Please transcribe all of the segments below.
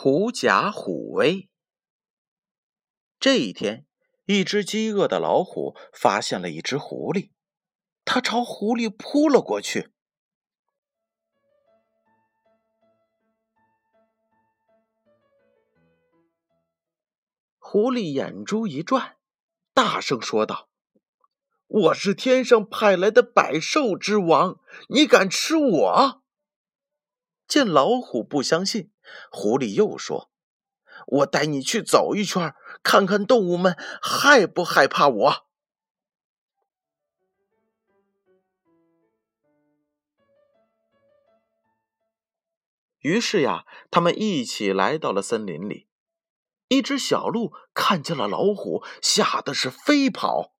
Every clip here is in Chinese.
狐假虎威。这一天，一只饥饿的老虎发现了一只狐狸，它朝狐狸扑了过去。狐狸眼珠一转，大声说道：“我是天上派来的百兽之王，你敢吃我？”见老虎不相信，狐狸又说：“我带你去走一圈，看看动物们害不害怕我。”于是呀，他们一起来到了森林里。一只小鹿看见了老虎，吓得是飞跑。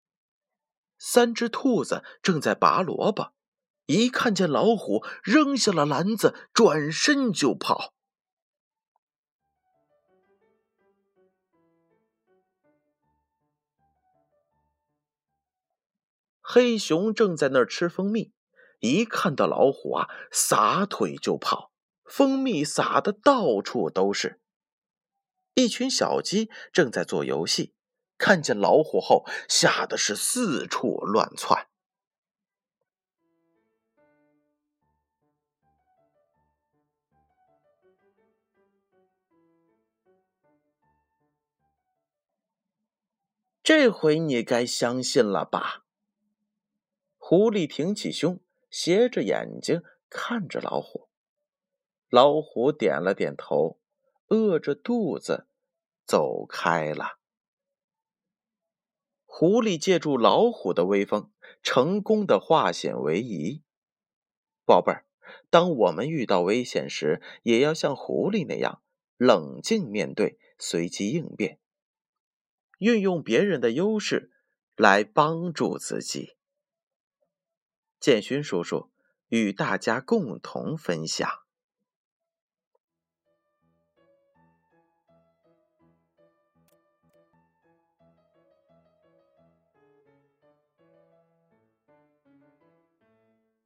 三只兔子正在拔萝卜，一看见老虎，扔下了篮子，转身就跑。黑熊正在那儿吃蜂蜜，一看到老虎啊，撒腿就跑，蜂蜜撒的到处都是。一群小鸡正在做游戏，看见老虎后，吓得是四处乱窜。这回你该相信了吧？狐狸挺起胸，斜着眼睛看着老虎。老虎点了点头，饿着肚子。走开了。狐狸借助老虎的威风，成功的化险为夷。宝贝儿，当我们遇到危险时，也要像狐狸那样冷静面对，随机应变，运用别人的优势来帮助自己。建勋叔叔与大家共同分享。